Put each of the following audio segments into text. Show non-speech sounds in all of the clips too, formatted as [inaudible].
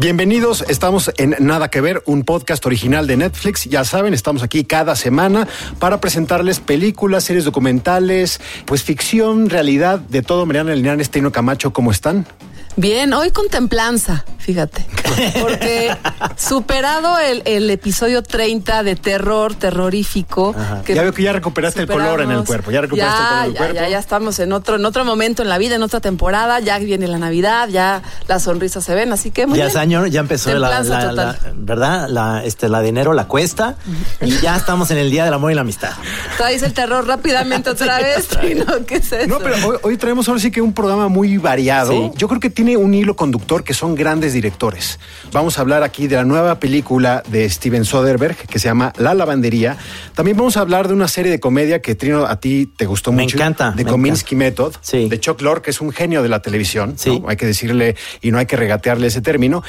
Bienvenidos, estamos en Nada que Ver, un podcast original de Netflix. Ya saben, estamos aquí cada semana para presentarles películas, series documentales, pues ficción, realidad, de todo. Mariana Linares, Tino Camacho, ¿cómo están? Bien, hoy con templanza, fíjate. Porque superado el, el episodio 30 de terror, terrorífico. que ya veo que ya recuperaste el color en el cuerpo. Ya recuperaste Ya, el color del ya, cuerpo. Ya, ya estamos en otro, en otro momento en la vida, en otra temporada. Ya viene la Navidad, ya las sonrisas se ven, así que muy ya bien. es año, ya empezó la, la-. ¿verdad? La, este, la de enero, la cuesta, y ya estamos en el Día del Amor y la Amistad. Traes el terror rápidamente otra [laughs] vez, Trino, [laughs] ¿qué es eso? No, pero hoy, hoy traemos ahora sí que un programa muy variado. Sí. Yo creo que tiene un hilo conductor que son grandes directores. Vamos a hablar aquí de la nueva película de Steven Soderbergh que se llama La Lavandería. También vamos a hablar de una serie de comedia que Trino a ti te gustó Me mucho. encanta, De me Kominsky Method. Sí. De Chuck Lorre, que es un genio de la televisión. Sí. ¿no? Hay que decirle y no hay que regatearle ese término.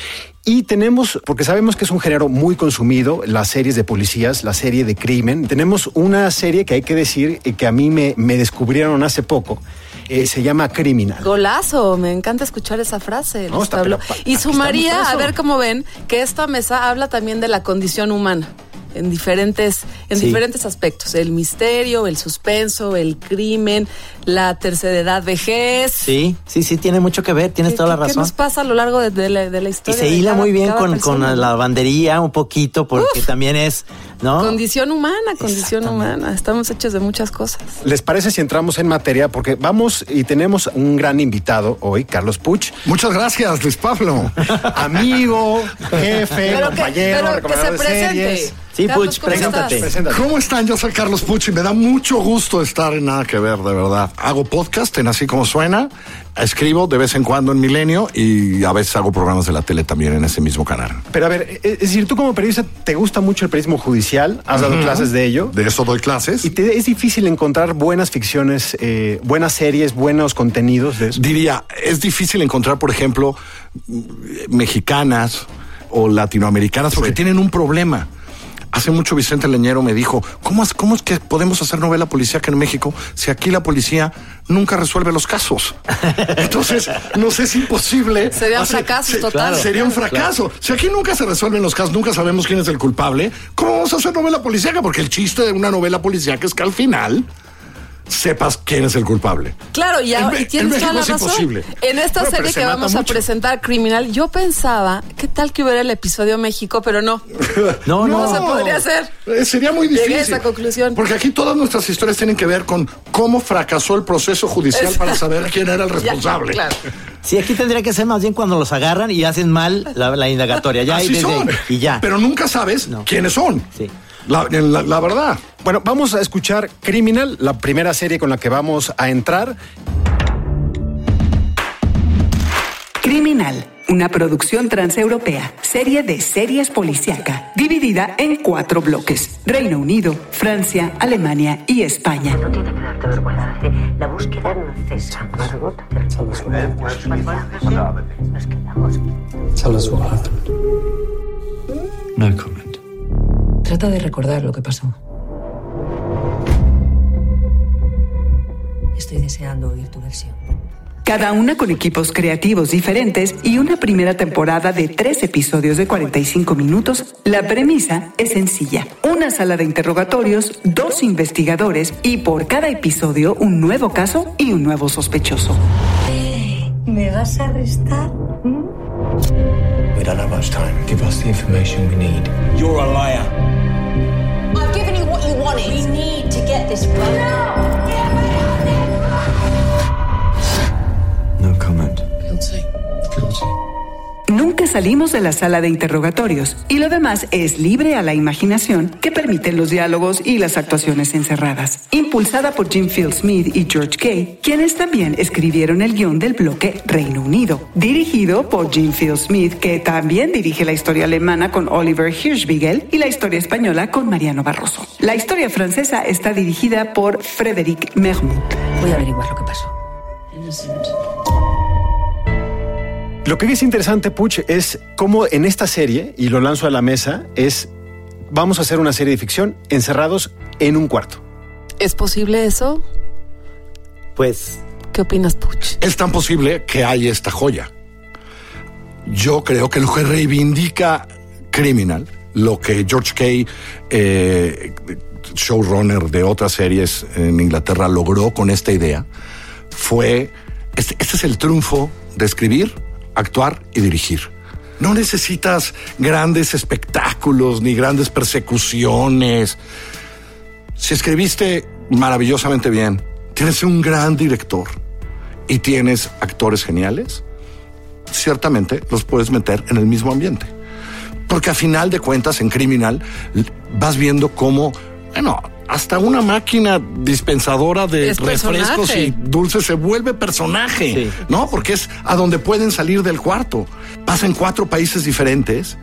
Y tenemos, porque sabemos que es un género muy consumido, las series de policías, la serie de crimen. Tenemos una serie que hay que decir que a mí me, me descubrieron hace poco. Eh, se llama Criminal. Golazo, me encanta escuchar esa frase. No, está- pero y sumaría, a ver cómo ven, que esta mesa habla también de la condición humana en diferentes, en Sí. diferentes aspectos. El misterio, el suspenso, el crimen, la tercera edad, vejez. Sí, sí, sí, tiene mucho que ver, tienes ¿Qué- toda la qué- ¿Qué razón. nos pasa a lo largo de, de la, de la Y historia? se de hila muy bien con, con la lavandería un poquito, porque Uf. también es, ¿no? Condición humana, condición humana. Estamos hechos de muchas cosas. ¿Les parece si entramos en materia? Porque vamos y tenemos un gran invitado hoy, Carlos Puch, Muchas gracias, Luis Pablo. [laughs] amigo, jefe, Pero que, compañero, pero que recomendador se de presente. series. Sí, Carlos, Puch, ¿cómo estás? preséntate. Preséntate. ¿Cómo están? Yo soy Carlos Pucci. Me da mucho gusto estar en Nada que Ver, de verdad. Hago podcast en Así Como Suena. Escribo de vez en cuando en Milenio y a veces hago programas de la tele también en ese mismo canal. Pero a ver, eh, es decir, tú como periodista, ¿te gusta mucho el periodismo judicial? ¿Has dado clases de ello? De eso doy clases. ¿Y te- es difícil encontrar buenas ficciones, eh, buenas series, buenos contenidos de eso? Diría, es difícil encontrar, por ejemplo, mexicanas o latinoamericanas porque Sí. tienen un problema. Hace mucho Vicente Leñero me dijo, ¿cómo es, ¿cómo es que podemos hacer novela policíaca en México si aquí la policía nunca resuelve los casos? [laughs] Entonces, nos es imposible. Sería un fracaso total. Sería un fracaso. Si aquí nunca se resuelven los casos, nunca sabemos quién es el culpable, ¿cómo vamos a hacer novela policíaca? Porque el chiste de una novela policíaca es que al final sepas quién es el culpable. Claro, y, En y tienes en toda la razón. imposible. En esta Bueno, serie se que vamos a presentar, Criminal, yo pensaba, ¿qué tal que hubiera el episodio México? Pero no. [laughs] No, no. No se podría hacer. Eh, Sería muy Llegué a difícil. esa conclusión. Porque aquí todas nuestras historias tienen que ver con cómo fracasó el proceso judicial para saber quién era el Ya, responsable. claro. Sí, aquí tendría que ser más bien cuando los agarran y hacen mal la, la indagatoria. Ya, y, Así desde- son. y ya. Pero nunca sabes No. quiénes son. Sí. La, la- la verdad. Bueno, vamos a escuchar Criminal, la primera serie con la que vamos a entrar. Criminal, una producción transeuropea, serie de series policíaca, dividida en cuatro bloques: Reino Unido, Francia, Alemania y España. No tiene que darte vergüenza. La búsqueda no cesa. Margot, Nos quedamos. Tell us what happened. No comment. Trata de recordar lo que pasó. Deseando oír tu versión. Cada una con equipos creativos diferentes y una primera temporada de tres episodios de 45 minutos, la premisa es sencilla. Una sala de interrogatorios, dos investigadores y por cada episodio un nuevo caso y un nuevo sospechoso. ¿Me vas a arrestar? We don't have much time. Give us the information we need. You're a liar. I've given you what you wanted. We need to get this right. No salimos de la sala de interrogatorios y lo demás es libre a la imaginación que permiten los diálogos y las actuaciones encerradas. Impulsada por Jim Field Smith y George Kay, quienes también escribieron el guion del bloque Reino Unido. Dirigido por Jim Field Smith, que también dirige la historia alemana con Oliver Hirschbiegel y la historia española con Mariano Barroso. La historia francesa está dirigida por Frédéric Mermut. Voy a averiguar lo que pasó. Lo que es interesante, Puch, es cómo en esta serie, y lo lanzo a la mesa, es vamos a hacer una serie de ficción encerrados en un cuarto. ¿Es posible eso? Pues, ¿Qué opinas, Puch? Es tan posible que hay esta joya. Yo creo que lo que reivindica Criminal, lo que George Kay, eh, showrunner de otras series en Inglaterra, logró con esta idea, fue, este, este es el triunfo de escribir, actuar y dirigir. No necesitas grandes espectáculos ni grandes persecuciones. Si escribiste maravillosamente bien, tienes un gran director y tienes actores geniales, ciertamente los puedes meter en el mismo ambiente. Porque a final de cuentas, en criminal, vas viendo cómo, bueno, hasta una máquina dispensadora de Es refrescos personaje. y dulces se vuelve personaje, Sí. ¿no? Porque es a donde pueden salir del cuarto. Pasa en cuatro países diferentes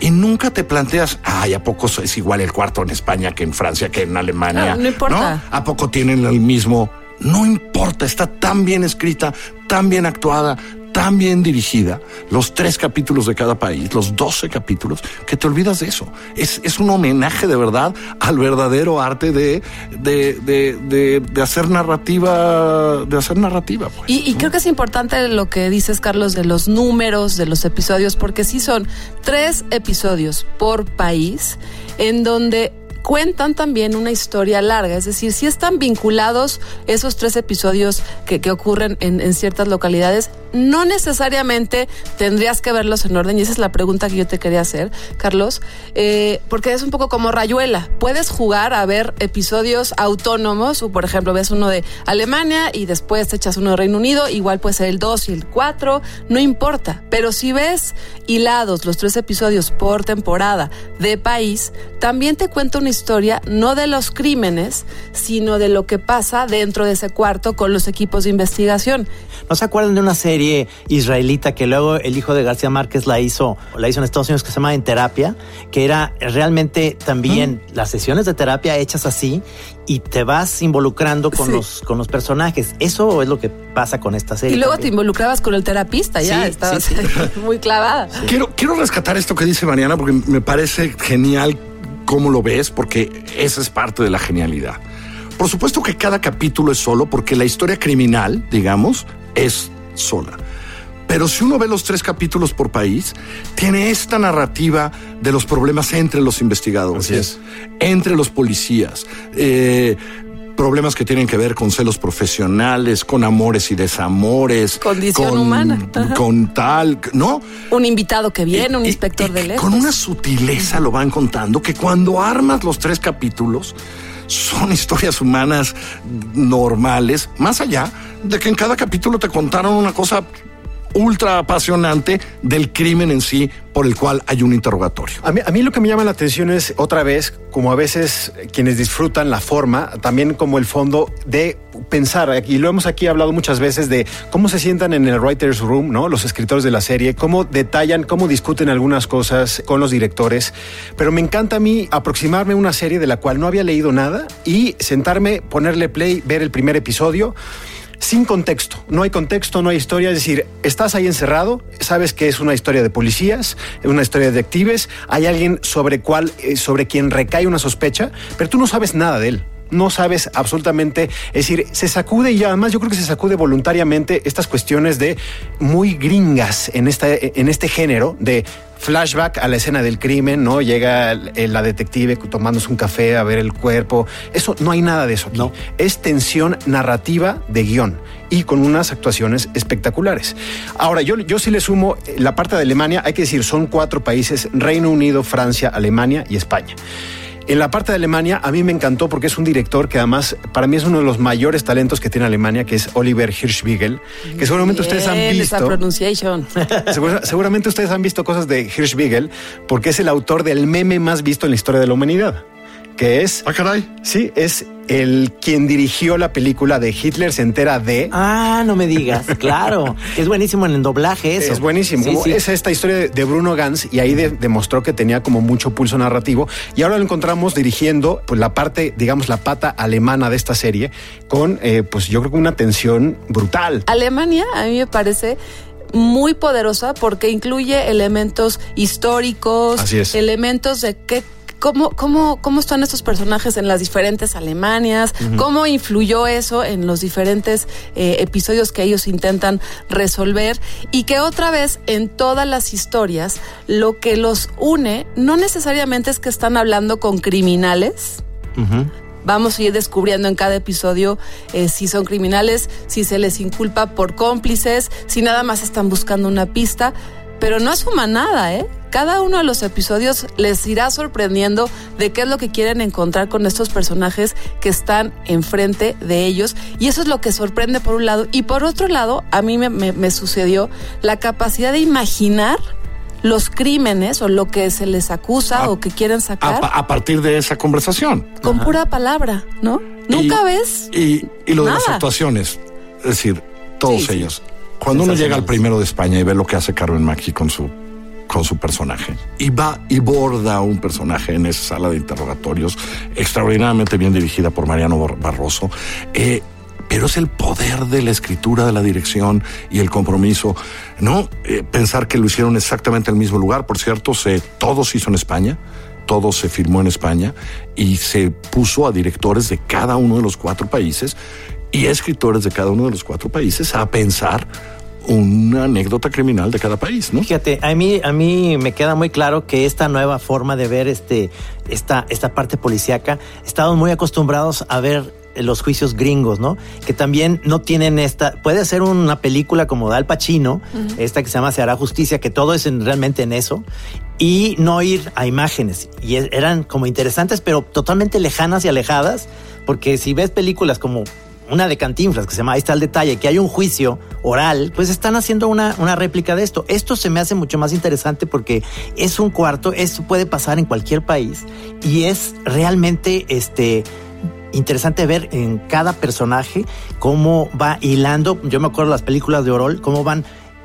y nunca te planteas, ay, ¿a poco es igual el cuarto en España que en Francia, que en Alemania? No importa. ¿A poco tienen el mismo? No importa, está tan bien escrita, tan bien actuada, tan bien dirigida, los tres capítulos de cada país, los 12 capítulos, que te olvidas de eso. Es, es un homenaje de verdad al verdadero arte de, de, de, de, de hacer narrativa, de hacer narrativa. Pues, Y, y creo que es importante lo que dices, Carlos, de los números de los episodios, porque sí son tres episodios por país en donde cuentan también una historia larga, es decir, si están vinculados esos tres episodios que, que ocurren en, en ciertas localidades, no necesariamente tendrías que verlos en orden, y esa es la pregunta que yo te quería hacer, Carlos, eh, porque es un poco como Rayuela, puedes jugar a ver episodios autónomos, o por ejemplo, ves uno de Alemania y después te echas uno de Reino Unido, igual puede ser el 2 y el 4, no importa, pero si ves hilados los tres episodios por temporada de país, también te cuenta una historia no de los crímenes, sino de lo que pasa dentro de ese cuarto con los equipos de investigación. ¿no se acuerdan de una serie israelita que luego el hijo de García Márquez la hizo, la hizo en Estados Unidos que se llama En Terapia, que era realmente también las sesiones de terapia hechas así y te vas involucrando con Sí. los con los personajes. Eso es lo que pasa con esta serie. Y luego te involucrabas con el terapista, ya Sí, estabas sí, [laughs] muy clavada. Quiero, quiero rescatar esto que dice Mariana porque me parece genial cómo lo ves, porque esa es parte de la genialidad. Por supuesto que cada capítulo es solo porque la historia criminal, digamos, es sola. Pero si uno ve los tres capítulos por país, tiene esta narrativa de los problemas entre los investigadores, Así es. entre los policías, eh, problemas que tienen que ver con celos profesionales, con amores y desamores, Condición con- humana. Ajá. con tal, ¿no? Un invitado que viene, un inspector y de lejos. Con una sutileza lo van contando que cuando armas los tres capítulos son [laughs] historias humanas normales, más allá de que en cada capítulo te contaron una cosa ultra apasionante del crimen en sí por el cual hay un interrogatorio. A mí, a mí lo que me llama la atención es, otra vez, como a veces quienes disfrutan la forma, también como el fondo de pensar, y lo hemos aquí hablado muchas veces, de cómo se sientan en el writer's room, ¿no? Los escritores de la serie, cómo detallan, cómo discuten algunas cosas con los directores. Pero me encanta a mí aproximarme a una serie de la cual no había leído nada y sentarme, ponerle play, ver el primer episodio sin contexto. No hay contexto, no hay historia. Es decir, estás ahí encerrado, sabes que es una historia de policías, una historia de detectives, hay alguien sobre, cual, eh, sobre quien recae una sospecha, pero tú no sabes nada de él. No sabes absolutamente, es decir, se sacude y además yo creo que se sacude voluntariamente estas cuestiones de muy gringas en, esta, en este género de flashback a la escena del crimen, ¿no? Llega la detective tomándose un café a ver el cuerpo. Eso, no hay nada de eso aquí. No. Es tensión narrativa de guion y con unas actuaciones espectaculares. Ahora, yo, yo sí le sumo eh, la parte de Alemania, hay que decir, son cuatro países, Reino Unido, Francia, Alemania y España. En la parte de Alemania, a mí me encantó porque es un director que además, para mí es uno de los mayores talentos que tiene Alemania, que es Oliver Hirschbiegel, que seguramente ustedes han esa visto. pronunciation. [laughs] Segura- seguramente ustedes han visto cosas de Hirschbiegel, porque es el autor del meme más visto en la historia de la humanidad, que es... Ah, caray. Sí, es el quien dirigió la película de Hitler se entera de... Ah, no me digas, [laughs] claro. es buenísimo en el doblaje eso. Es buenísimo. Sí. Es esta historia de, de Bruno Gans y ahí de- demostró que tenía como mucho pulso narrativo y ahora lo encontramos dirigiendo pues, la parte, digamos, la pata alemana de esta serie con, eh, pues yo creo que una tensión brutal. Alemania a mí me parece muy poderosa porque incluye elementos históricos, Así es. elementos de qué cómo, cómo, cómo están estos personajes en las diferentes Alemanias, cómo influyó eso en los diferentes eh, episodios que ellos intentan resolver y que otra vez en todas las historias lo que los une no necesariamente es que están hablando con criminales, Vamos a ir descubriendo en cada episodio eh, si son criminales, si se les inculpa por cómplices, si nada más están buscando una pista, pero no asuma nada, ¿eh? Cada uno de los episodios les irá sorprendiendo de qué es lo que quieren encontrar con estos personajes que están enfrente de ellos. Y eso es lo que sorprende por un lado. Y por otro lado, a mí me, me- me sucedió la capacidad de imaginar los crímenes o lo que se les acusa A- o que quieren sacar a partir de esa conversación. con pura palabra, ¿no? Nunca Y- ves. Y, y lo de las actuaciones, es decir, todos Sí, sí. Cuando uno llega al primero de España y ve lo que hace Carmen Macchi con su con su personaje y va y borda un personaje en esa sala de interrogatorios extraordinariamente bien dirigida por Mariano Bar- Barroso eh, pero es el poder de la escritura, de la dirección y el compromiso, ¿no? Eh, pensar que lo hicieron exactamente en el mismo lugar, por cierto, se, todo se hizo en España, todo se filmó en España y se puso a directores de cada uno de los cuatro países y escritores de cada uno de los cuatro países a pensar una anécdota criminal de cada país, ¿no? Fíjate, a mí, a mí me queda muy claro que esta nueva forma de ver este, esta, esta parte policíaca, estamos muy acostumbrados a ver los juicios gringos, ¿no? Que también no tienen esta. Puede ser una película como Al Pacino, esta que se llama Se hará justicia, que todo es en- realmente en eso, y no ir a imágenes. Y e- eran como interesantes, pero totalmente lejanas y alejadas, porque si ves películas como una de Cantinflas que se llama Ahí está el detalle, que hay un juicio oral, pues están haciendo una, una réplica de esto. Esto se me hace mucho más interesante porque es un cuarto, esto puede pasar en cualquier país y es realmente este interesante ver en cada personaje cómo va hilando. Yo me acuerdo las películas de Orol, cómo van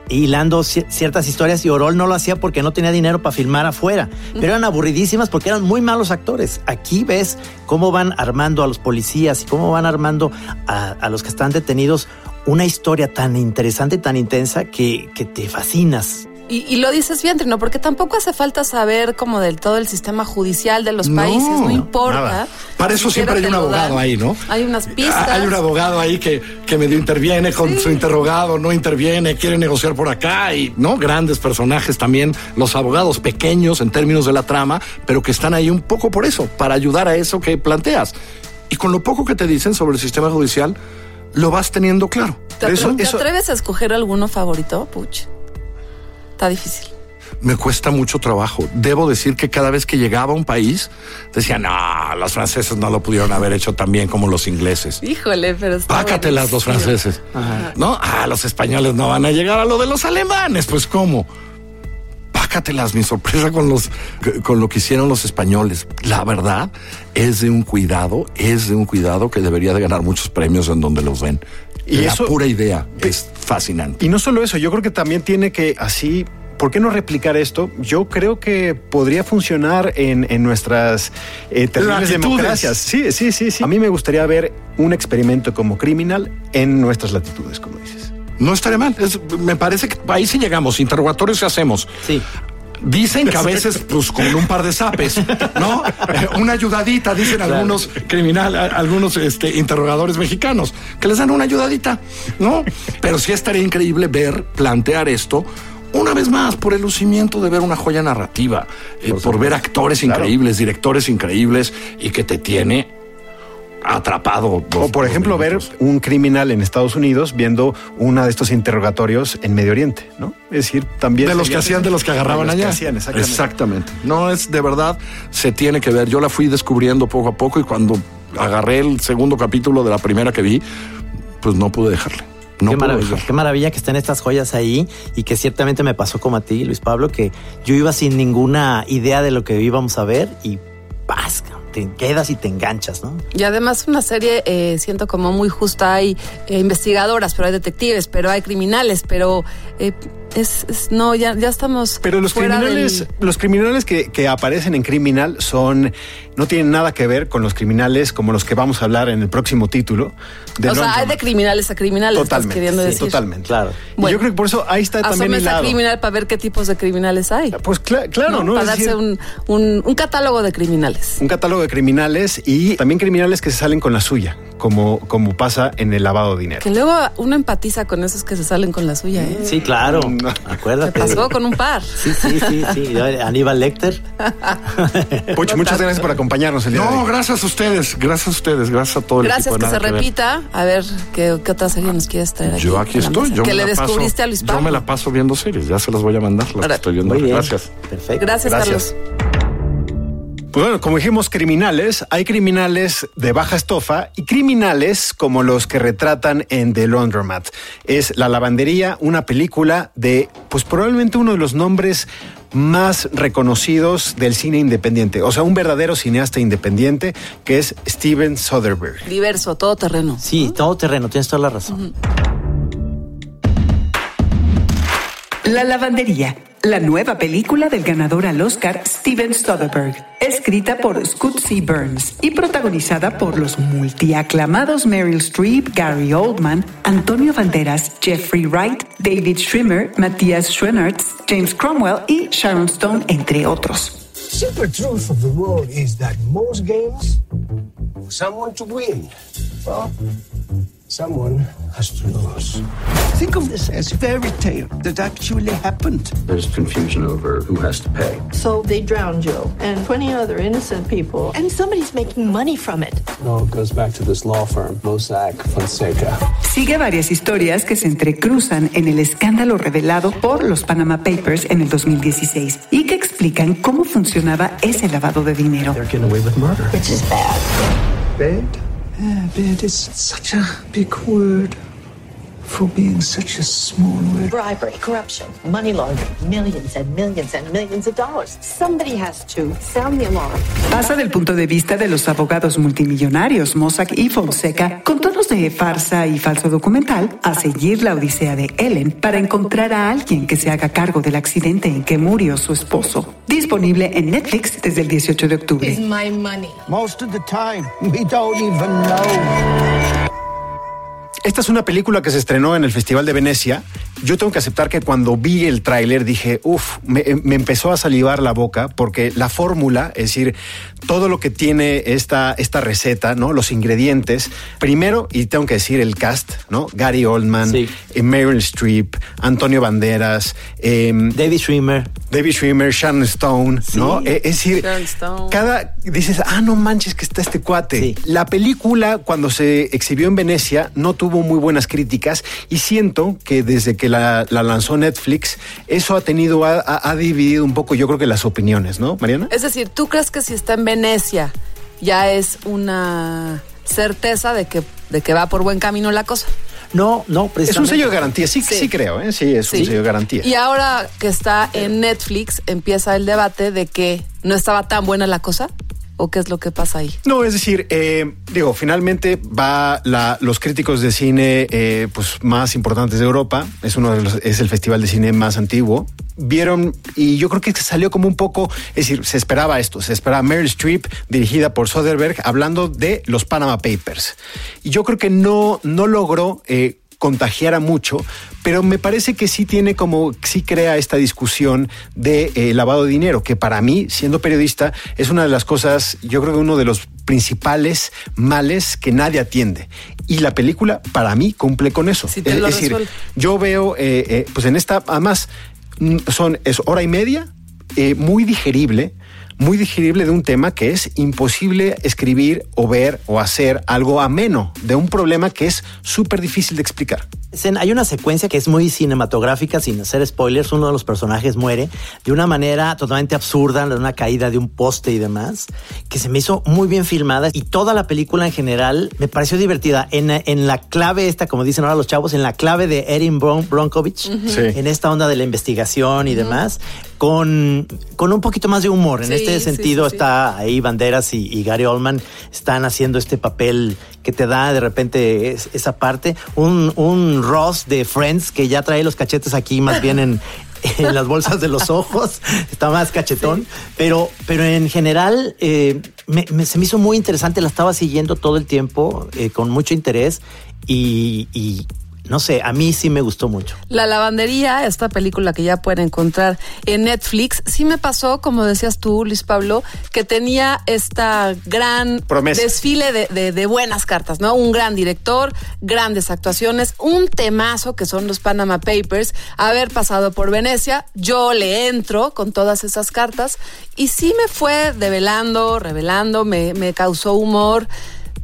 hilando ci- ciertas historias y Orol no lo hacía porque no tenía dinero para filmar afuera, pero eran aburridísimas porque eran muy malos actores. Aquí ves cómo van armando a los policías y cómo van armando a, a los que están detenidos una historia tan interesante, tan intensa que, que te fascinas. Y, y lo dices bien, Trino, porque tampoco hace falta saber como del todo el sistema judicial de los países, no importa. nada. Para eso siempre hay un dan. abogado ahí, ¿no? Hay unas pistas. Hay un abogado ahí que, que medio interviene con su interrogado, no interviene, quiere negociar por acá y, ¿no? Grandes personajes también, los abogados pequeños en términos de la trama, pero que están ahí un poco por eso, para ayudar a eso que planteas. Y con lo poco que te dicen sobre el sistema judicial, lo vas teniendo claro. ¿Te, Eso, eso atreves a escoger alguno favorito, Puch? Está difícil. me cuesta mucho trabajo. Debo decir que cada vez que llegaba a un país, decía, no, los franceses no lo pudieron haber hecho tan bien como los ingleses. Híjole, pero está Pácatelas los franceses. ¿No? Ah, los españoles no van a llegar a lo de los alemanes. Pues, ¿cómo? Pácatelas, mi sorpresa con los con lo que hicieron los españoles. La verdad es de un cuidado, es de un cuidado que debería de ganar muchos premios en donde los ven. Y la eso- pura idea es fascinante. Y no solo eso, yo creo que también tiene que así. ¿Por qué no replicar esto? Yo creo que podría funcionar en, en nuestras eh, terribles Latitudes. democracias. Sí, sí, sí, sí. A mí me gustaría ver un experimento como criminal en nuestras latitudes, como dices. No estaría mal. Es- me parece que ahí sí llegamos. Interrogatorios sí hacemos. Sí. Dicen que a veces, pues con un par de zapes, ¿no? Eh, Una ayudadita, dicen algunos criminal, a- algunos este, interrogadores mexicanos, que les dan una ayudadita, ¿no? Pero sí estaría increíble ver, plantear esto. Una vez más, por el lucimiento de ver una joya narrativa, eh, por, ver actores increíbles, directores increíbles y que te tiene atrapado. O por ejemplo, ver un criminal en Estados Unidos viendo una de estos interrogatorios en Medio Oriente, ¿no? Es decir, también. de los que hacían, de los que agarraban de los que allá. hacían, exactamente. exactamente. No es de verdad, se tiene que ver. Yo la fui descubriendo poco a poco y cuando agarré el segundo capítulo de la primera que vi, pues no pude dejarle. No qué, pude maravilla, dejarle. qué maravilla que estén estas joyas ahí y que ciertamente me pasó como a ti, Luis Pablo, que yo iba sin ninguna idea de lo que íbamos a ver y ¡paz! Te quedas y te enganchas, ¿no? Y además una serie, eh, siento como muy justa, hay eh, investigadoras, pero hay detectives, pero hay criminales, pero eh, es, es- no, ya, ya estamos Pero los fuera criminales, del- los criminales que, que aparecen en Criminal son, no tienen nada que ver con los criminales como los que vamos a hablar en el próximo título. de o sea, hay Laundromat. de criminales a criminales, estás Totalmente, queriendo sí, decir. totalmente. Claro. Y Bueno. yo creo que por eso ahí está también Asomes a hilado. criminal para ver qué tipos de criminales hay. Pues cla- claro, ¿no? Para Es decir, darse un, un- un catálogo de criminales. un catálogo de criminales y también criminales que se salen con la suya, como, como pasa en el lavado de dinero. Que luego uno empatiza con esos que se salen con la suya, ¿eh? Sí, claro. [laughs] No. Acuérdate. Pasó con un par. [laughs] Sí, sí, sí, sí. Aníbal Lecter. [laughs] Pocho, muchas gracias por acompañarnos el día de No, hoy. gracias a ustedes, gracias a ustedes, gracias a todo el Gracias equipo. de que se ver. repita. A ver, ¿qué, qué otra serie nos quieres traer aquí? Yo aquí estoy. Yo que me le la paso- descubriste a Luis Pablo. Yo me la paso viendo series, ya se las voy a mandar, las Ahora, estoy viendo. Muy bien. Gracias. Perfecto. Gracias, Gracias. Carlos. Pues bueno, como dijimos, criminales, hay criminales de baja estofa y criminales como los que retratan en The Laundromat. Es La Lavandería, una película de, pues probablemente uno de los nombres más reconocidos del cine independiente, o sea, un verdadero cineasta independiente que es Steven Soderbergh. Diverso, todo terreno. Sí, todo terreno, tienes toda la razón. La lavandería, la nueva película del ganador al Oscar Steven Soderbergh, escrita por Scott C. Burns y protagonizada por los multiaclamados Meryl Streep, Gary Oldman, Antonio Banderas, Jeffrey Wright, David Schwimmer, Matthias Schoenaerts, James Cromwell y Sharon Stone, entre otros. Simple truth of the world is that most games, someone to win, someone has to lose. Think of this as fairy tale that actually happened. There's confusion over who has to pay. So they drowned Joe and 20 other innocent people, and somebody's making money from it. It all goes back to this law firm, Mossack Fonseca. Sigue varias historias que se entrecruzan en el escándalo revelado por los Panama Papers en el 2016 y que explican cómo funcionaba ese lavado de dinero. They're getting away with murder. Which is bad. Bad? Yeah, bad is such a big word for being such a small word. Bribery, corruption, money laundering, millions and millions and millions of dollars. Somebody has to sound the alarm. Pasa del punto de vista de los abogados multimillonarios Mossack y Fonseca, con tonos de farsa y falso documental, a seguir la odisea de Ellen para encontrar a alguien que se haga cargo del accidente en que murió su esposo. Disponible en Netflix desde el 18 de octubre. my money. Most of the time, we don't even know. Esta es una película que se estrenó en el Festival de Venecia. Yo tengo que aceptar que cuando vi el tráiler dije, uff, me, me empezó a salivar la boca porque la fórmula, es decir, todo lo que tiene esta, esta receta, ¿no? Los ingredientes. Primero, y tengo que decir el cast, ¿no? Gary Oldman, Sí. eh, Meryl Streep, Antonio Banderas, em, David Schwimmer. David Schwimmer, Sharon Stone, ¿no? Eh, Es decir, Stone. cada dices, ah, no manches que está este cuate. Sí. La película cuando se exhibió en Venecia no tuvo muy buenas críticas y siento que desde que la, la lanzó Netflix eso ha tenido ha, dividido un poco, yo creo que las opiniones, ¿no, Mariana? Es decir, ¿tú crees que si está en Venecia ya es una certeza de que, de que va por buen camino la cosa? No, no, Es un sello de garantía, sí, sí, Sí. creo, ¿eh? sí, es un sello de garantía. Y ahora que está en Netflix, empieza el debate de que no estaba tan buena la cosa. ¿O qué es lo que pasa ahí? No, es decir, eh, digo, finalmente va la, los críticos de cine eh, pues más importantes de Europa. Es uno de los, es el festival de cine más antiguo. Vieron y yo creo que salió como un poco, es decir, se esperaba esto, se esperaba Meryl Streep dirigida por Soderbergh hablando de los Panama Papers. Y yo creo que no no logró eh, contagiara mucho, pero me parece que sí tiene como, sí crea esta discusión de eh, lavado de dinero, que para mí, siendo periodista, es una de las cosas, yo creo que uno de los principales males que nadie atiende. Y la película, para mí, cumple con eso. Es decir, resuelve. yo veo, eh, eh, pues en esta, además, mm, son, es hora y media, muy digerible, muy digerible de un tema que es imposible escribir o ver o hacer algo ameno de un problema que es súper difícil de explicar. Hay una secuencia que es muy cinematográfica, sin hacer spoilers. Uno de los personajes muere de una manera totalmente absurda, de una caída de un poste y demás, que se me hizo muy bien filmada. Y toda la película en general me pareció divertida. En, en la clave esta, como dicen ahora los chavos, en la clave de Erin Bron Bronkovich, en esta onda de la investigación y demás, con, con un poquito más de humor. En este sentido está ahí Banderas y, Gary Oldman están haciendo este papel que te da de repente esa parte. Un, un Ross de Friends que ya trae los cachetes aquí más bien en, [laughs] las bolsas de los ojos, [laughs] está más cachetón, pero, pero en general eh, se me hizo muy interesante, la estaba siguiendo todo el tiempo eh, con mucho interés. Y, y no sé, a mí sí me gustó mucho. La lavandería, esta película que ya pueden encontrar en Netflix, sí me pasó, como decías tú, Luis Pablo, que tenía esta gran desfile de, de, buenas cartas, ¿no? Un gran director, grandes actuaciones, un temazo que son los Panama Papers, haber pasado por Venecia, yo le entro con todas esas cartas y sí me fue develando, revelando, me, me causó humor.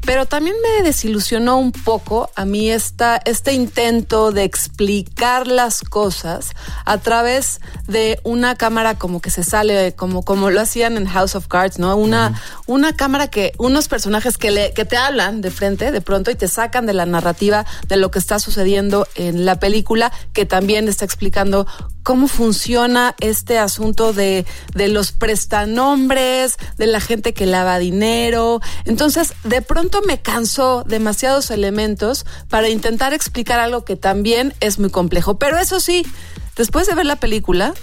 Pero también me desilusionó un poco a mí esta, este intento de explicar las cosas a través de una cámara como que se sale, como, como lo hacían en House of Cards, ¿no? Una, una cámara que, unos personajes que, le, que te hablan de frente de pronto y te sacan de la narrativa de lo que está sucediendo en la película, que también está explicando cómo funciona este asunto de, de los prestanombres, de la gente que lava dinero. Entonces, de pronto me cansó demasiados elementos para intentar explicar algo que también es muy complejo. Pero eso sí, después de ver la película,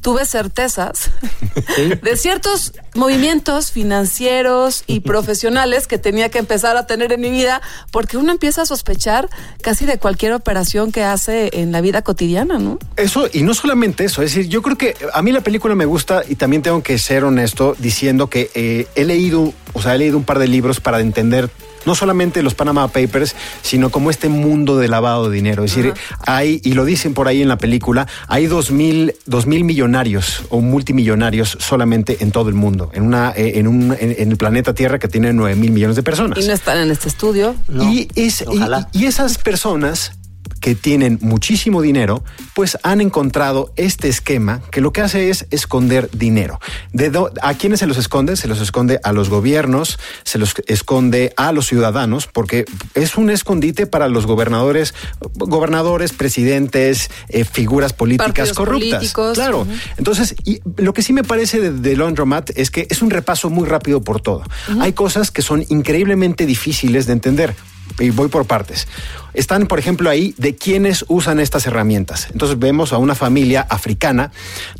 tuve certezas [laughs] de ciertos movimientos financieros y [laughs] profesionales que tenía que empezar a tener en mi vida, porque uno empieza a sospechar casi de cualquier operación que hace en la vida cotidiana, ¿no? Eso, y no solamente eso, es decir, yo creo que a mí la película me gusta y también tengo que ser honesto diciendo que eh, he leído, o sea, he leído un par de libros para entender no solamente los Panama Papers, sino como este mundo de lavado de dinero. Es decir, hay, y lo dicen por ahí en la película, hay dos mil, dos mil millonarios o multimillonarios solamente en todo el mundo, en, una, eh, en, un, en, el planeta Tierra que tiene nueve mil millones de personas. Y no están en este estudio. y, es, y esas personas que tienen muchísimo dinero, pues han encontrado este esquema que lo que hace es esconder dinero. ¿De ¿A quiénes se los esconde? Se los esconde a los gobiernos, se los esconde a los ciudadanos, porque es un escondite para los gobernadores, gobernadores, presidentes, eh, figuras políticas corruptas. Claro. Entonces, y lo que sí me parece de, de Laundromat es que es un repaso muy rápido por todo. Hay cosas que son increíblemente difíciles de entender y voy por partes. Están, por ejemplo, ahí de quiénes usan estas herramientas. Entonces vemos a una familia africana.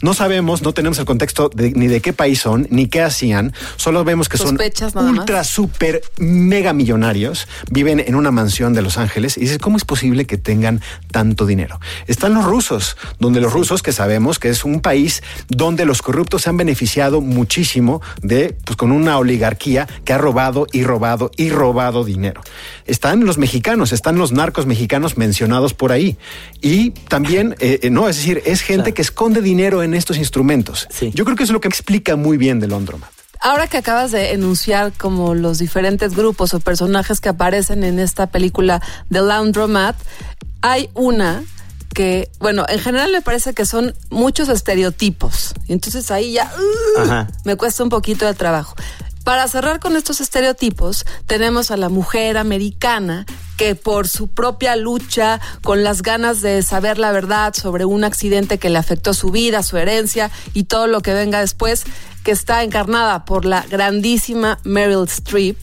No sabemos, no tenemos el contexto ni de qué país son, ni qué hacían. Solo vemos que son ultra, super, mega millonarios. Viven en una mansión de Los Ángeles. Y dices, ¿cómo es posible que tengan tanto dinero? Están los rusos, donde los rusos, que sabemos que es un país donde los corruptos se han beneficiado muchísimo de, pues con una oligarquía que ha robado y robado y robado dinero. Están los mexicanos, están los narcos mexicanos mencionados por ahí. Y también, eh, eh, no, es decir, es gente que esconde dinero en estos instrumentos. Yo creo que es lo que explica muy bien de Londromat. Ahora que acabas de enunciar como los diferentes grupos o personajes que aparecen en esta película de Laundromat, hay una que, bueno, en general me parece que son muchos estereotipos. Y entonces ahí ya uh, me cuesta un poquito de trabajo. Para cerrar con estos estereotipos, tenemos a la mujer americana que por su propia lucha, con las ganas de saber la verdad sobre un accidente que le afectó su vida, su herencia y todo lo que venga después, que está encarnada por la grandísima Meryl Streep.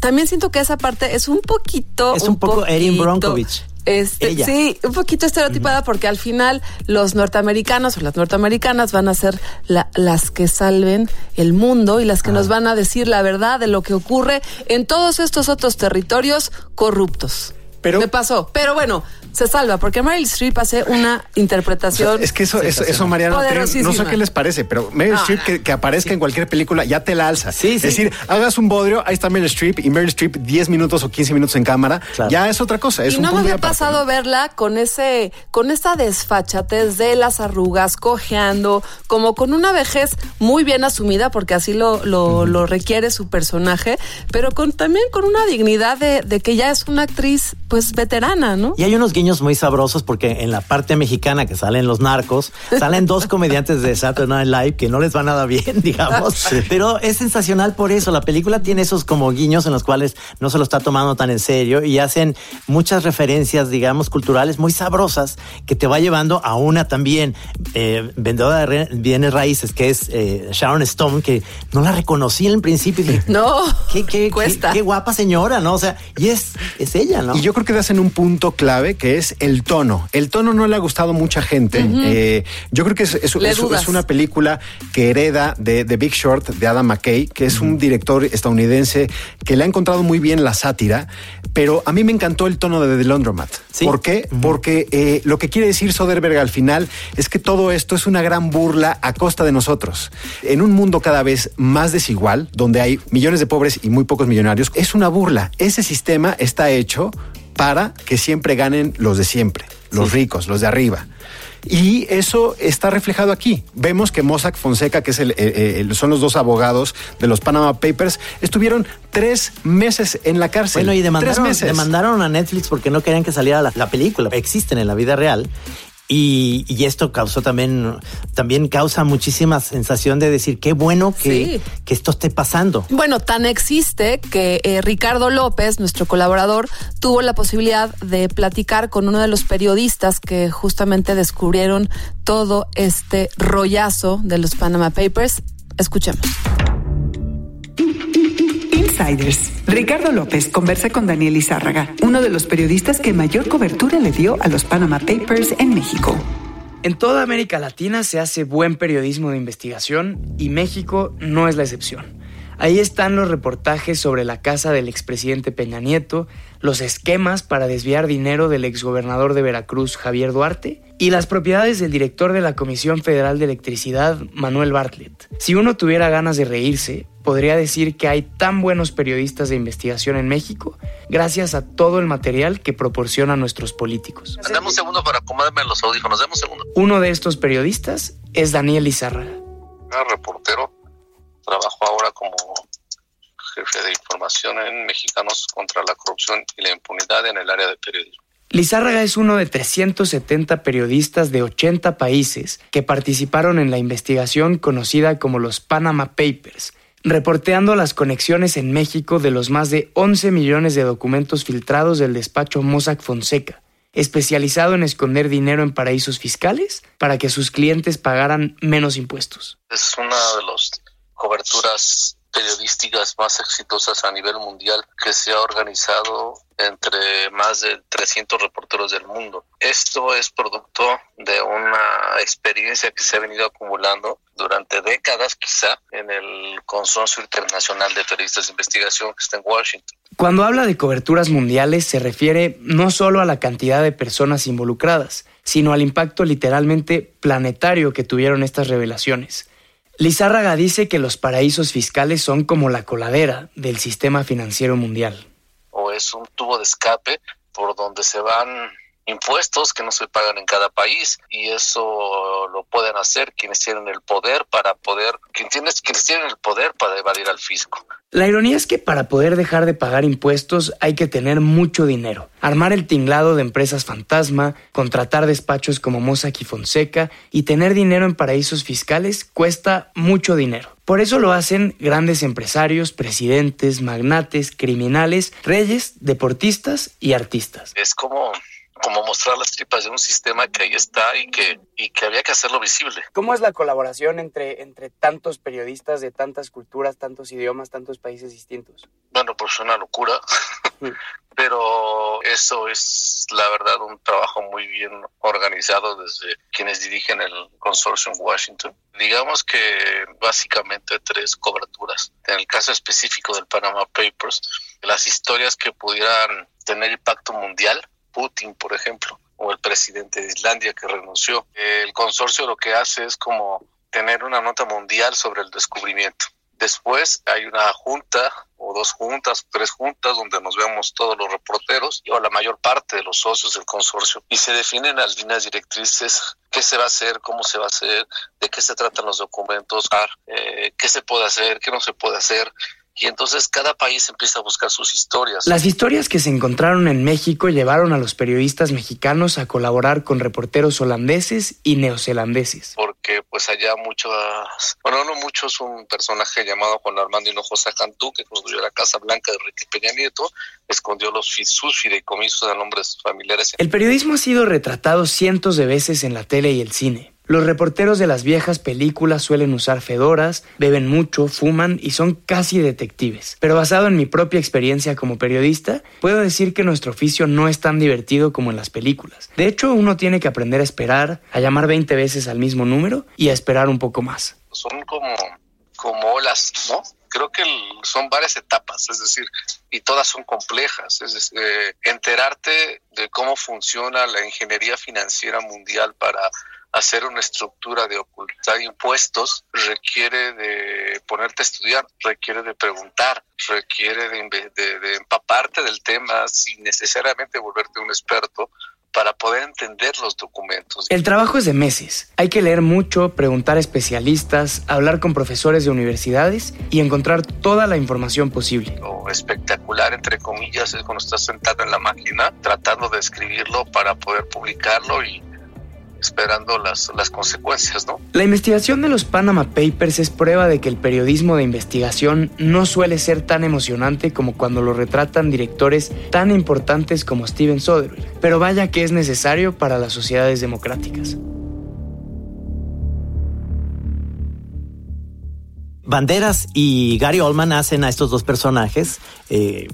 También siento que esa parte es un poquito... Es un, poco Erin Bronkovich. Este, sí, un poquito estereotipada porque al final los norteamericanos o las norteamericanas van a ser las que salven el mundo y las que nos ah. van a decir la verdad de lo que ocurre en todos estos otros territorios corruptos. Pero, Me pasó. Pero bueno, se salva, porque Meryl Streep hace una interpretación. es que eso, eso, eso Mariano, no sé qué les parece, pero Meryl No, Streep no. que, que aparezca en cualquier película ya te la alza. Sí, Es sí. decir, hagas un bodrio, ahí está Meryl Streep y Meryl Streep 10 minutos o 15 minutos en cámara, ya es otra cosa. Es y un no me había pasado verla con ese, con esa desfachatez de las arrugas, cojeando, como con una vejez muy bien asumida, porque así lo, lo, lo requiere su personaje, pero con también con una dignidad de, de que ya es una actriz, pues veterana, ¿no? Y hay unos guiños muy sabrosos porque en la parte mexicana que salen los narcos, salen dos comediantes de Saturday Night Live que no les va nada bien, [laughs] digamos. Pero es sensacional por eso. La película tiene esos como guiños en los cuales no se lo está tomando tan en serio y hacen muchas referencias, digamos, culturales muy sabrosas que te va llevando a una también eh, vendedora de bienes raíces que es eh, Sharon Stone, que no la reconocí en el principio. y dije, No, qué, qué, cuesta. Qué, qué guapa señora, ¿no? O sea, y es, es ella, ¿no? Y yo creo que das en un punto clave que es el tono. El tono no le ha gustado a mucha gente. Eh, yo creo que es, es- Le es- dudas. es una película que hereda de, de Big Short de Adam McKay, que es un director estadounidense que le ha encontrado muy bien la sátira, pero a mí me encantó el tono de The Laundromat. ¿Por qué? Porque eh, lo que quiere decir Soderbergh al final es que todo esto es una gran burla a costa de nosotros. En un mundo cada vez más desigual, donde hay millones de pobres y muy pocos millonarios, es una burla. Ese sistema está hecho para que siempre ganen los de siempre, los ricos, los de arriba. Y eso está reflejado aquí. Vemos que Mossack Fonseca, que es el, eh, eh, son los dos abogados de los Panama Papers, estuvieron tres meses en la cárcel. Bueno, y demandaron, demandaron a Netflix porque no querían que saliera la, la película. Existen en la vida real. Y, y esto causó también, también causa muchísima sensación de decir qué bueno que, Sí. que esto esté pasando. Bueno, tan existe que eh, Ricardo López, nuestro colaborador, tuvo la posibilidad de platicar con uno de los periodistas que justamente descubrieron todo este rollazo de los Panama Papers. Escuchemos. Insiders. Ricardo López conversa con Daniel Izárraga, uno de los periodistas que mayor cobertura le dio a los Panama Papers en México. En toda América Latina se hace buen periodismo de investigación y México no es la excepción. Ahí están los reportajes sobre la casa del expresidente Peña Nieto, los esquemas para desviar dinero del exgobernador de Veracruz Javier Duarte y las propiedades del director de la Comisión Federal de Electricidad Manuel Bartlett. Si uno tuviera ganas de reírse, podría decir que hay tan buenos periodistas de investigación en México gracias a todo el material que proporcionan nuestros políticos. Dame un segundo para acomodarme los audífonos. Dame un segundo. Uno de estos periodistas es Daniel Izárraga. Era reportero. Trabajo ahora como jefe de información en Mexicanos contra la corrupción y la impunidad en el área de periodismo. Lizárraga es uno de 370 periodistas de 80 países que participaron en la investigación conocida como los Panama Papers, reporteando las conexiones en México de los más de 11 millones de documentos filtrados del despacho Mossack Fonseca, especializado en esconder dinero en paraísos fiscales para que sus clientes pagaran menos impuestos. Es una de las coberturas periodísticas más exitosas a nivel mundial que se ha organizado entre más de 300 reporteros del mundo. Esto es producto de una experiencia que se ha venido acumulando durante décadas quizá en el Consorcio Internacional de Periodistas de Investigación que está en Washington. Cuando habla de coberturas mundiales se refiere no solo a la cantidad de personas involucradas, sino al impacto literalmente planetario que tuvieron estas revelaciones. Lizárraga dice que los paraísos fiscales son como la coladera del sistema financiero mundial. o es un tubo de escape por donde se van impuestos que no se pagan en cada país y eso lo pueden hacer quienes tienen el poder para poder quienes tienen, quienes tienen el poder para evadir al fisco. La ironía es que para poder dejar de pagar impuestos hay que tener mucho dinero, armar el tinglado de empresas fantasma, contratar despachos como Mossack y Fonseca y tener dinero en paraísos fiscales cuesta mucho dinero. Por eso lo hacen grandes empresarios, presidentes, magnates, criminales, reyes, deportistas y artistas. Es como como mostrar las tripas de un sistema que ahí está y que y que había que hacerlo visible. ¿Cómo es la colaboración entre, entre tantos periodistas de tantas culturas, tantos idiomas, tantos países distintos? Bueno, pues es una locura, [laughs] pero eso es la verdad un trabajo muy bien organizado desde quienes dirigen el consorcio en Washington. Digamos que básicamente tres coberturas. En el caso específico del Panama Papers, las historias que pudieran tener impacto mundial Putin, por ejemplo, o el presidente de Islandia que renunció. El consorcio lo que hace es como tener una nota mundial sobre el descubrimiento. Después hay una junta o dos juntas, tres juntas donde nos vemos todos los reporteros o la mayor parte de los socios del consorcio y se definen las líneas directrices, qué se va a hacer, cómo se va a hacer, de qué se tratan los documentos, eh, qué se puede hacer, qué no se puede hacer, y entonces cada país empieza a buscar sus historias. Las historias que se encontraron en México llevaron a los periodistas mexicanos a colaborar con reporteros holandeses y neozelandeses. Porque pues allá muchos, bueno, no muchos, un personaje llamado Juan Armando Hinojosa Cantú, que construyó la Casa Blanca de Enrique Peña Nieto, escondió los sus fideicomisos de nombres familiares. El periodismo ha sido retratado cientos de veces en la tele y el cine. Los reporteros de las viejas películas suelen usar fedoras, beben mucho, fuman y son casi detectives. Pero basado en mi propia experiencia como periodista, puedo decir que nuestro oficio no es tan divertido como en las películas. De hecho, uno tiene que aprender a esperar, a llamar 20 veces al mismo número y a esperar un poco más. Son como, como olas, ¿no? creo que son varias etapas, es decir, y todas son complejas. Es decir, eh, enterarte de cómo funciona la ingeniería financiera mundial para hacer una estructura de ocultar impuestos requiere de ponerte a estudiar, requiere de preguntar, requiere de, empaparte del tema sin necesariamente volverte un experto para poder entender los documentos. El trabajo es de meses. Hay que leer mucho, preguntar a especialistas, hablar con profesores de universidades y encontrar toda la información posible. Lo espectacular, entre comillas, es cuando estás sentado en la máquina tratando de escribirlo para poder publicarlo y esperando las, las consecuencias, ¿no? La investigación de los Panama Papers es prueba de que el periodismo de investigación no suele ser tan emocionante como cuando lo retratan directores tan importantes como Steven Soderbergh, pero vaya que es necesario para las sociedades democráticas. Banderas y Gary Oldman hacen a estos dos personajes, eh,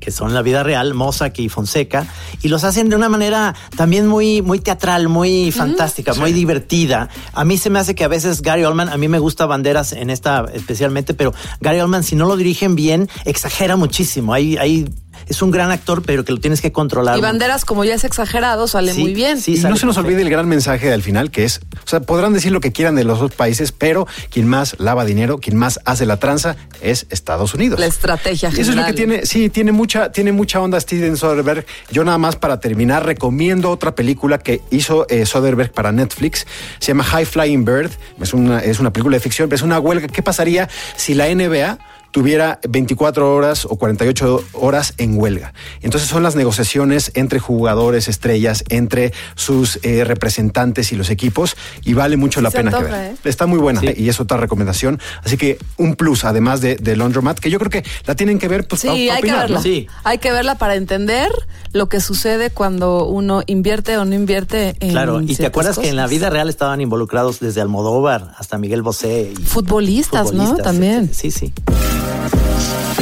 que son la vida real, Mossack y Fonseca, y los hacen de una manera también muy, muy teatral, muy fantástica, muy divertida. A mí se me hace que a veces Gary Oldman, a mí me gusta Banderas en esta especialmente, pero Gary Oldman, si no lo dirigen bien, exagera muchísimo. Hay, hay es un gran actor, pero que lo tienes que controlar. Y Banderas, como ya es exagerado, sale muy bien. y no se nos olvide el gran mensaje al final, que es, o sea, podrán decir lo que quieran de los dos países, pero quien más lava dinero, quien más hace la tranza es Estados Unidos. La estrategia general. Eso es lo que tiene, sí, tiene mucha, tiene mucha onda Steven Soderbergh. Yo nada más para terminar recomiendo otra película que hizo eh, Soderbergh para Netflix. Se llama High Flying Bird. Es una, es una película de ficción, pero es una huelga. ¿Qué pasaría si la NBA tuviera 24 horas o 48 horas en huelga. Entonces son las negociaciones entre jugadores, estrellas, entre sus eh, representantes y los equipos y vale mucho la pena que ver. ¿eh? Está muy buena y es otra recomendación. Así que un plus, además de, de Laundromat, que yo creo que la tienen que ver. Pues, sí, hay que verla. Sí. Hay que verla para entender lo que sucede cuando uno invierte o no invierte en Claro, y te acuerdas que en la vida real estaban involucrados desde Almodóvar hasta Miguel Bosé. Y futbolistas, ¿no? También. Sí, sí.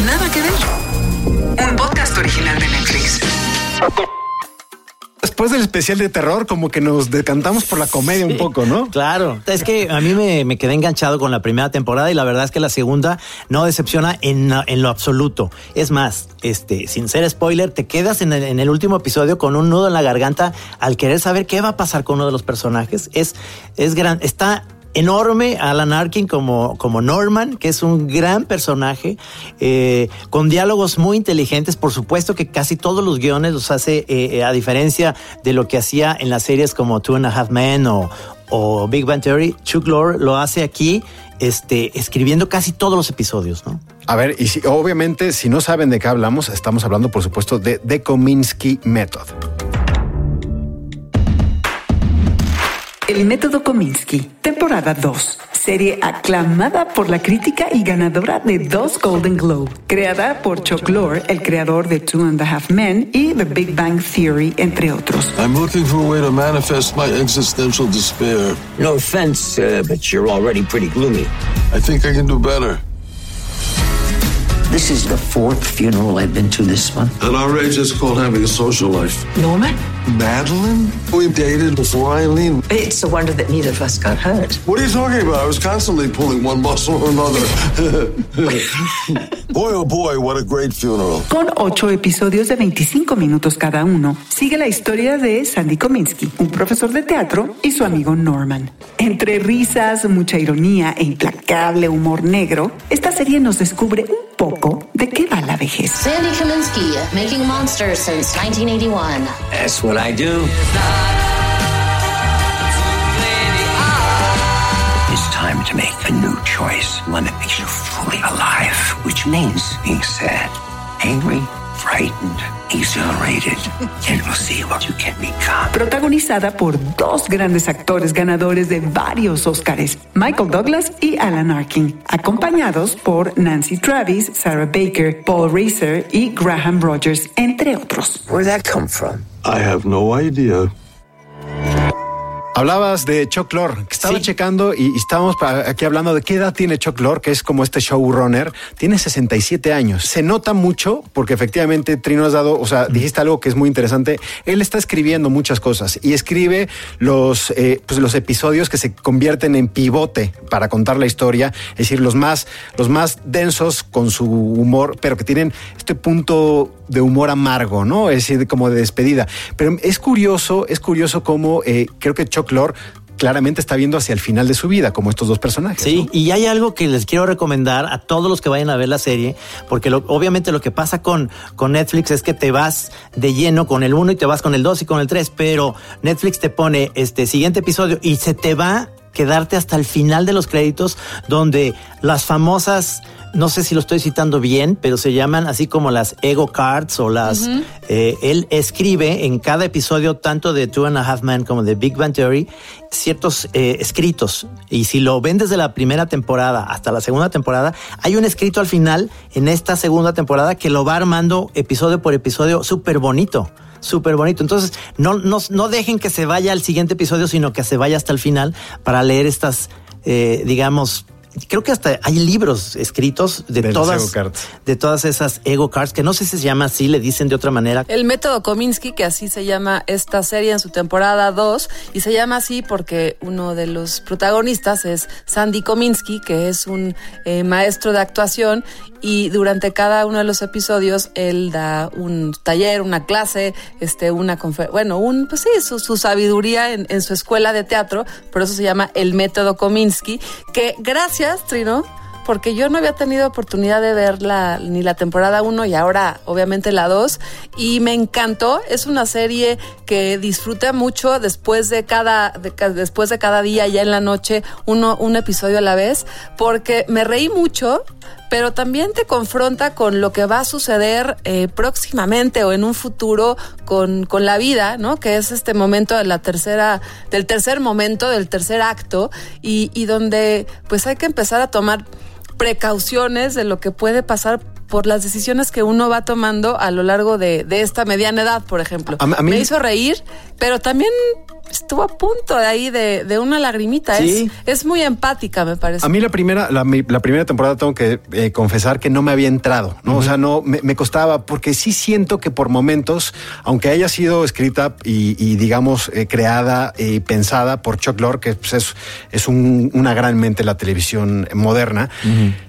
Nada que ver. Un podcast original de Netflix. Después del especial de terror, como que nos decantamos por la comedia un poco, ¿no? Claro. Es que a mí me, quedé enganchado con la primera temporada y la verdad es que la segunda no decepciona en, lo absoluto. Es más, este, sin ser spoiler, te quedas en el, en el, último episodio con un nudo en la garganta al querer saber qué va a pasar con uno de los personajes. Es, es gran, está enorme Alan Arkin como, como Norman, que es un gran personaje, eh, con diálogos muy inteligentes. Por supuesto que casi todos los guiones los hace, eh, eh, a diferencia de lo que hacía en las series como Two and a Half Men o, o Big Bang Theory, Chuck Lorre lo hace aquí, este, escribiendo casi todos los episodios, ¿no? A ver, y si, obviamente, si no saben de qué hablamos, estamos hablando, por supuesto, de The Kominsky Method. El método Kominsky, temporada 2. Serie aclamada por la crítica y ganadora de dos Golden Globe. Creada por Chuck Lorre, el creador de Two and a Half Men y The Big Bang Theory, entre otros. I'm looking for a way to manifest my existential despair. No offense, uh, but you're already pretty gloomy. I think I can do better. This is the fourth funeral I've been to this month. At our age, it's called having a social life. Norman? Madeline? We dated before Eileen. It's a wonder that neither of us got hurt. What are you talking about? I was constantly pulling one muscle or another. [laughs] boy, oh boy, what a great funeral. Con ocho episodios de 25 minutos cada uno, sigue la historia de Sandy Kominsky, un profesor de teatro, y su amigo Norman. Entre risas, mucha ironía e implacable humor negro, esta serie nos descubre un poco de qué va la vejez. Sandy Kaminsky, making monsters since 1981. That's what I do. It's time to make a new choice, one that makes you fully alive, which means being sad, angry, frightened, exhilarated, [laughs] and we'll see what you can become. Protagonizada por dos grandes actores ganadores de varios Óscares, Michael Douglas y Alan Arkin, acompañados por Nancy Travis, Sarah Baker, Paul Reiser y Graham Rogers, entre otros. Where'd that come from? I have no idea. Hablabas de Chuck Lorre, que estaba checando y, y estábamos aquí hablando de qué edad tiene Chuck Lorre, que es como este showrunner. Tiene 67 años. Se nota mucho porque efectivamente Trino has dado, o sea, dijiste algo que es muy interesante. Él está escribiendo muchas cosas y escribe los, eh, pues los episodios que se convierten en pivote para contar la historia, es decir, los más, los más densos con su humor, pero que tienen este punto de humor amargo, ¿no? Es decir, como de despedida. Pero es curioso, es curioso cómo eh, creo que Chuck Lorre claramente está viendo hacia el final de su vida, como estos dos personajes. Sí, y hay algo que les quiero recomendar a todos los que vayan a ver la serie, porque lo- obviamente lo que pasa con, con Netflix es que te vas de lleno con el 1 y te vas con el 2 y con el 3, pero Netflix te pone este siguiente episodio y se te va quedarte hasta el final de los créditos donde las famosas no sé si lo estoy citando bien, pero se llaman así como las ego cards o las... Eh, él escribe en cada episodio, tanto de Two and a Half Men como de Big Bang Theory, ciertos eh, escritos. Y si lo ven desde la primera temporada hasta la segunda temporada, hay un escrito al final en esta segunda temporada que lo va armando episodio por episodio súper bonito. Súper bonito. Entonces, no, no, no dejen que se vaya al siguiente episodio, sino que se vaya hasta el final para leer estas, eh, digamos, creo que hasta hay libros escritos de, todas, ego cards. de todas esas ego cards, que no sé si se llama así, le dicen de otra manera. El método Kominsky, que así se llama esta serie en su temporada 2, y se llama así porque uno de los protagonistas es Sandy Kominsky, que es un eh, maestro de actuación, y durante cada uno de los episodios él da un taller, una clase, este, una confer- bueno, un, pues sí, su, su sabiduría en, en su escuela de teatro, por eso se llama el método Kominsky, que gracias, Trino, porque yo no había tenido oportunidad de ver la, ni la temporada 1 y ahora obviamente la 2 y me encantó, es una serie que disfruta mucho después de cada de ca- después de cada día ya en la noche uno un episodio a la vez porque me reí mucho pero también te confronta con lo que va a suceder eh, próximamente o en un futuro con, con la vida, ¿no? Que es este momento de la tercera, del tercer momento, del tercer acto, y, y donde pues hay que empezar a tomar precauciones de lo que puede pasar por las decisiones que uno va tomando a lo largo de, de esta mediana edad, por ejemplo. A- a mí- Me hizo reír, pero también estuvo a punto de ahí de, de una lagrimita. Sí. Es, es muy empática, me parece. A mí la primera, la, la primera temporada tengo que eh, confesar que no me había entrado, ¿no? O sea, no, me, me costaba, porque sí siento que por momentos, aunque haya sido escrita y, y, digamos, eh, creada y pensada por Chuck Lorre, que pues, es, es un- una gran mente de la televisión moderna,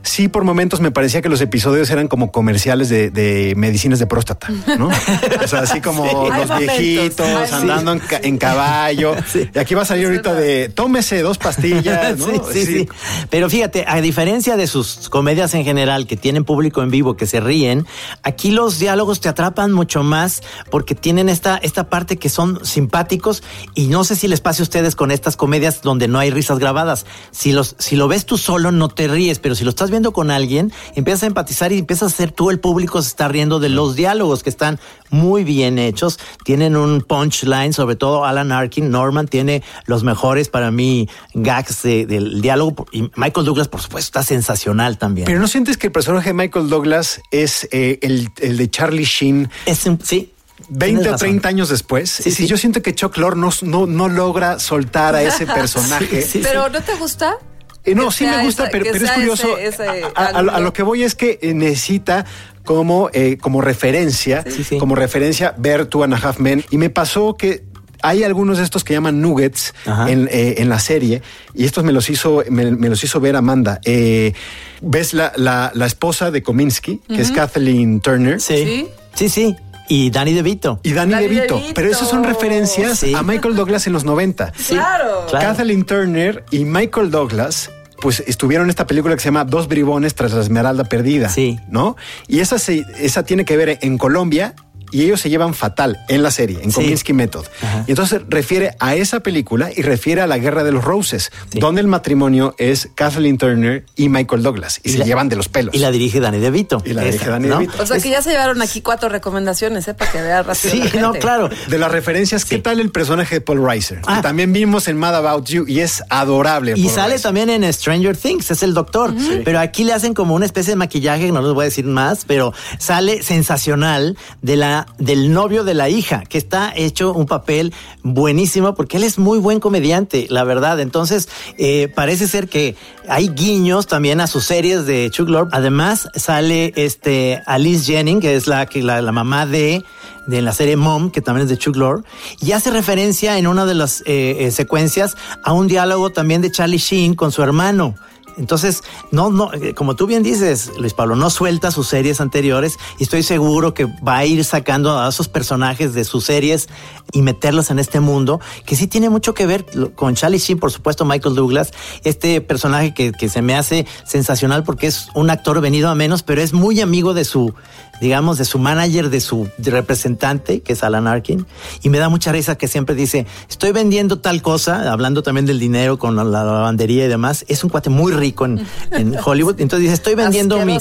sí por momentos me parecía que los episodios eran como comerciales de, de medicinas de próstata, ¿no? [laughs] o sea, así como Sí. Los momentos. viejitos sí. Andando en, ca- en caballo. [laughs] Y aquí va a salir ahorita de tómese dos pastillas, [laughs] ¿no? Sí, sí, sí. Pero fíjate, a diferencia de sus comedias en general que tienen público en vivo que se ríen, aquí los diálogos te atrapan mucho más porque tienen esta, esta parte que son simpáticos y no sé si les pase a ustedes con estas comedias donde no hay risas grabadas. Si, los, si lo ves tú solo no te ríes, pero si lo estás viendo con alguien, empiezas a empatizar y empiezas a ser tú el público se está riendo de los diálogos que están muy bien hechos, tienen un punchline, sobre todo Alan Arkin, Norman tiene los mejores para mí gags de- del diálogo y Michael Douglas por supuesto está sensacional también. Pero ¿no sientes que el personaje de Michael Douglas es eh, el, el de Charlie Sheen? Es un, sí. 20 tienes o razón. 30 años después. Sí, y si sí. yo siento que Chuck Lorre no, no, no logra soltar a [laughs] ese personaje. pero ¿no te gusta? Eh, no, sí me gusta, pero, pero es curioso. ese- ese a, a- a ángulo. lo que voy es que eh, necesita como, eh, como referencia, como referencia ver Two and a Half Men. Y me pasó que hay algunos de estos que llaman nuggets en, eh, en, la serie y estos me los hizo, me, me los hizo ver Amanda. Eh, ¿Ves la, la, la, esposa de Kominsky, que es Kathleen Turner? Sí. Sí, sí. Y Danny DeVito. Y Danny, DeVito. Pero esas son referencias a Michael Douglas en los 90. Claro. Kathleen Turner y Michael Douglas pues estuvieron en esta película que se llama Dos bribones tras la esmeralda perdida. Sí. ¿No? Y esa, se, esa tiene que ver en Colombia y ellos se llevan fatal en la serie, en Kominsky Method. Y entonces refiere a esa película y refiere a la Guerra de los Roses, donde el matrimonio es Kathleen Turner y Michael Douglas y, se llevan de los pelos. Y la dirige Danny DeVito. Y la dirige Danny DeVito. O sea que ya se llevaron aquí cuatro recomendaciones, ¿eh? Para que vea rápido. Sí, no, claro. De las referencias, ¿qué tal el personaje de Paul Reiser? Que también vimos en Mad About You y es adorable. Y sale también en Stranger Things, es el doctor. Pero aquí le hacen como una especie de maquillaje, no les voy a decir más, pero sale sensacional de la, del novio de la hija, que está hecho un papel buenísimo porque él es muy buen comediante, la verdad. Entonces, eh, parece ser que hay guiños también a sus series de Chuck Lorre. Además, sale este Alice Jennings, que es la, la mamá de de la serie Mom, que también es de Chuck Lorre, y hace referencia en una de las eh, eh, secuencias a un diálogo también de Charlie Sheen con su hermano. Entonces, no, no, eh, como tú bien dices, Luis Pablo, no suelta sus series anteriores y estoy seguro que va a ir sacando a esos personajes de sus series y meterlos en este mundo, que sí tiene mucho que ver con Charlie Sheen, por supuesto, Michael Douglas, este personaje que, que se me hace sensacional porque es un actor venido a menos, pero es muy amigo de su, digamos, de su manager, de su representante, que es Alan Arkin, y me da mucha risa que siempre dice, estoy vendiendo tal cosa, hablando también del dinero con la lavandería y demás, es un cuate muy rico en, [laughs] en Hollywood, entonces dice, estoy vendiendo mi,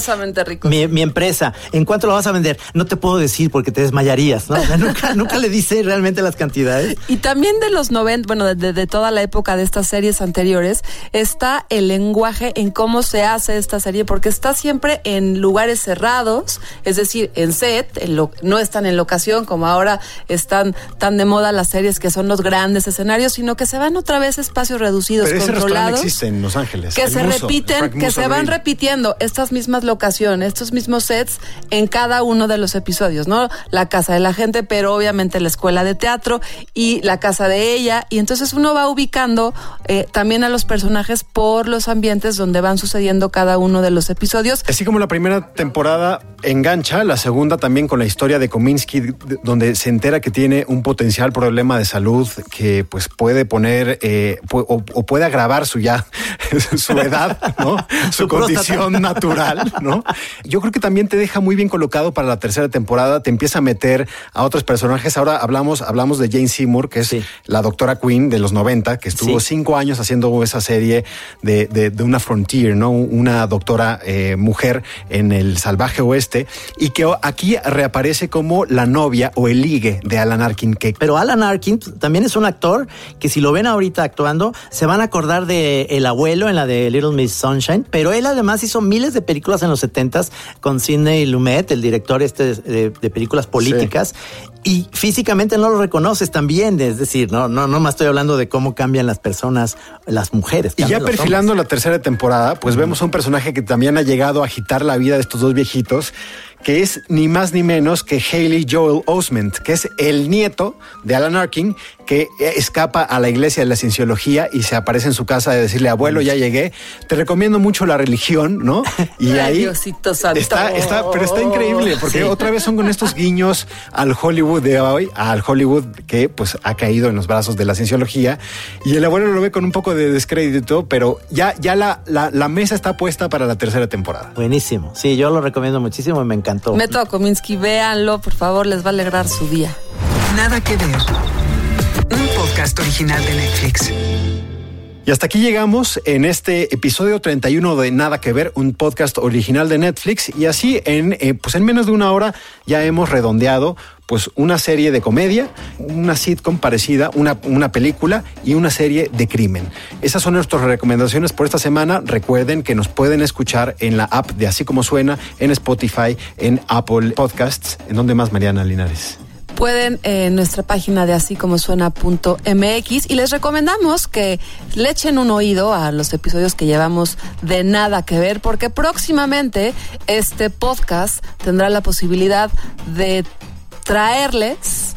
mi, mi, empresa, ¿en cuánto lo vas a vender? No te puedo decir porque te desmayarías, ¿no? O sea, nunca, [laughs] nunca le dice realmente las cantidades. Y también de los 90, bueno, de, de toda la época de estas series anteriores, está el lenguaje en cómo se hace esta serie, porque está siempre en lugares cerrados, es decir, decir, en set, en lo, no están en locación como ahora están tan de moda las series que son los grandes escenarios, sino que se van otra vez a espacios reducidos, Pero ese controlados. existe en Los Ángeles. Que se Muso, repiten, que se van repitiendo estas mismas locaciones, estos mismos sets en cada uno de los episodios, ¿no? La casa de la gente, pero obviamente la escuela de teatro y la casa de ella. Y entonces uno va ubicando eh, también a los personajes por los ambientes donde van sucediendo cada uno de los episodios. Así como la primera temporada engancha, la segunda también con la historia de Kominsky, donde se entera que tiene un potencial problema de salud que pues puede poner eh, o, o puede agravar su ya [laughs] su edad, ¿no? [laughs] Su, Su condición natural, ¿no? Yo creo que también te deja muy bien colocado para la tercera temporada, te empieza a meter a otros personajes. Ahora hablamos, hablamos de Jane Seymour, que es la doctora Queen de los 90, que estuvo Sí. cinco años haciendo esa serie de, de- de una frontier, ¿no? Una doctora eh, mujer en el salvaje oeste y que aquí reaparece como la novia o el ligue de Alan Arkin, que Pero Alan Arkin también es un actor que si lo ven ahorita actuando, se van a acordar de El Abuelo en la de Little Miss Sunshine, pero él además hizo miles de películas en los 70s con Sidney Lumet, el director este de, de películas políticas. Y físicamente no lo reconoces también, es decir, no, no, no más estoy hablando de cómo cambian las personas, las mujeres. Y ya perfilando la tercera temporada, pues vemos a un personaje que también ha llegado a agitar la vida de estos dos viejitos, que es ni más ni menos que Haley Joel Osment, que es el nieto de Alan Arkin, que escapa a la iglesia de la cienciología y se aparece en su casa de decirle, abuelo, ya llegué. Te recomiendo mucho la religión, ¿no? Y [laughs] Ay, ahí Diosito santo. está, está, pero está increíble, porque Sí. otra vez son con estos guiños al Hollywood de hoy, al Hollywood que pues ha caído en los brazos de la cienciología. Y el abuelo lo ve con un poco de descrédito, pero ya, ya la, la, la mesa está puesta para la tercera temporada. Buenísimo. Sí, yo lo recomiendo muchísimo y me encantó. Meto a Kominsky, véanlo, por favor, les va a alegrar su día. Nada que ver. Original de Netflix. Y hasta aquí llegamos en este episodio 31 de Nada que ver, un podcast original de Netflix. Y así en, eh, pues en menos de una hora ya hemos redondeado pues una serie de comedia, una sitcom parecida, una, una película y una serie de crimen. Esas son nuestras recomendaciones por esta semana. Recuerden que nos pueden escuchar en la app de Así Como Suena, en Spotify, en Apple Podcasts. ¿En dónde más, Mariana Linares? Pueden eh, en nuestra página de así como suena.mx y les recomendamos que le echen un oído a los episodios que llevamos de nada que ver porque próximamente este podcast tendrá la posibilidad de traerles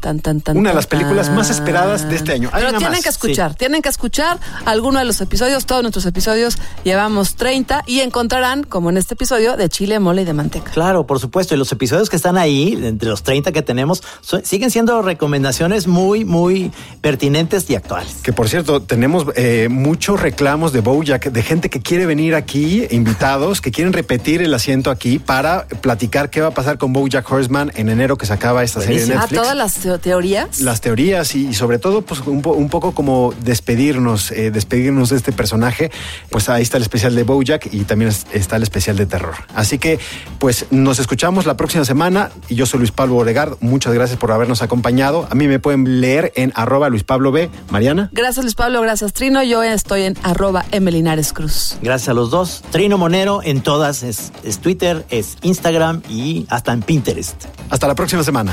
Tan, tan, tan, Una de las películas más esperadas de este año. Hay Pero tienen más. que escuchar, tienen que escuchar alguno de los episodios, todos nuestros episodios, llevamos 30 y encontrarán, como en este episodio, de chile, mole y de manteca. Claro, por supuesto. Y los episodios que están ahí, entre los 30 que tenemos, son- siguen siendo recomendaciones muy, muy pertinentes y actuales. Que por cierto, tenemos eh, muchos reclamos de Bojack, de gente que quiere venir aquí, invitados, que quieren repetir el asiento aquí para platicar qué va a pasar con Bojack Horseman en enero que se acaba esta serie de Ah, Netflix. todas las teorías. las teorías y, y sobre todo pues un, po- un poco como despedirnos, eh, despedirnos de este personaje. Pues ahí está el especial de Bojack y también es- está el especial de terror. Así que pues nos escuchamos la próxima semana y yo soy Luis Pablo Oregard. Muchas gracias por habernos acompañado. A mí me pueden leer en arroba Luis Pablo B. Mariana. Gracias Luis Pablo, gracias Trino. Yo estoy en arroba Emelinares Cruz. Gracias a los dos. Trino Monero en todas, es, es Twitter, es Instagram y hasta en Pinterest. Hasta la próxima semana.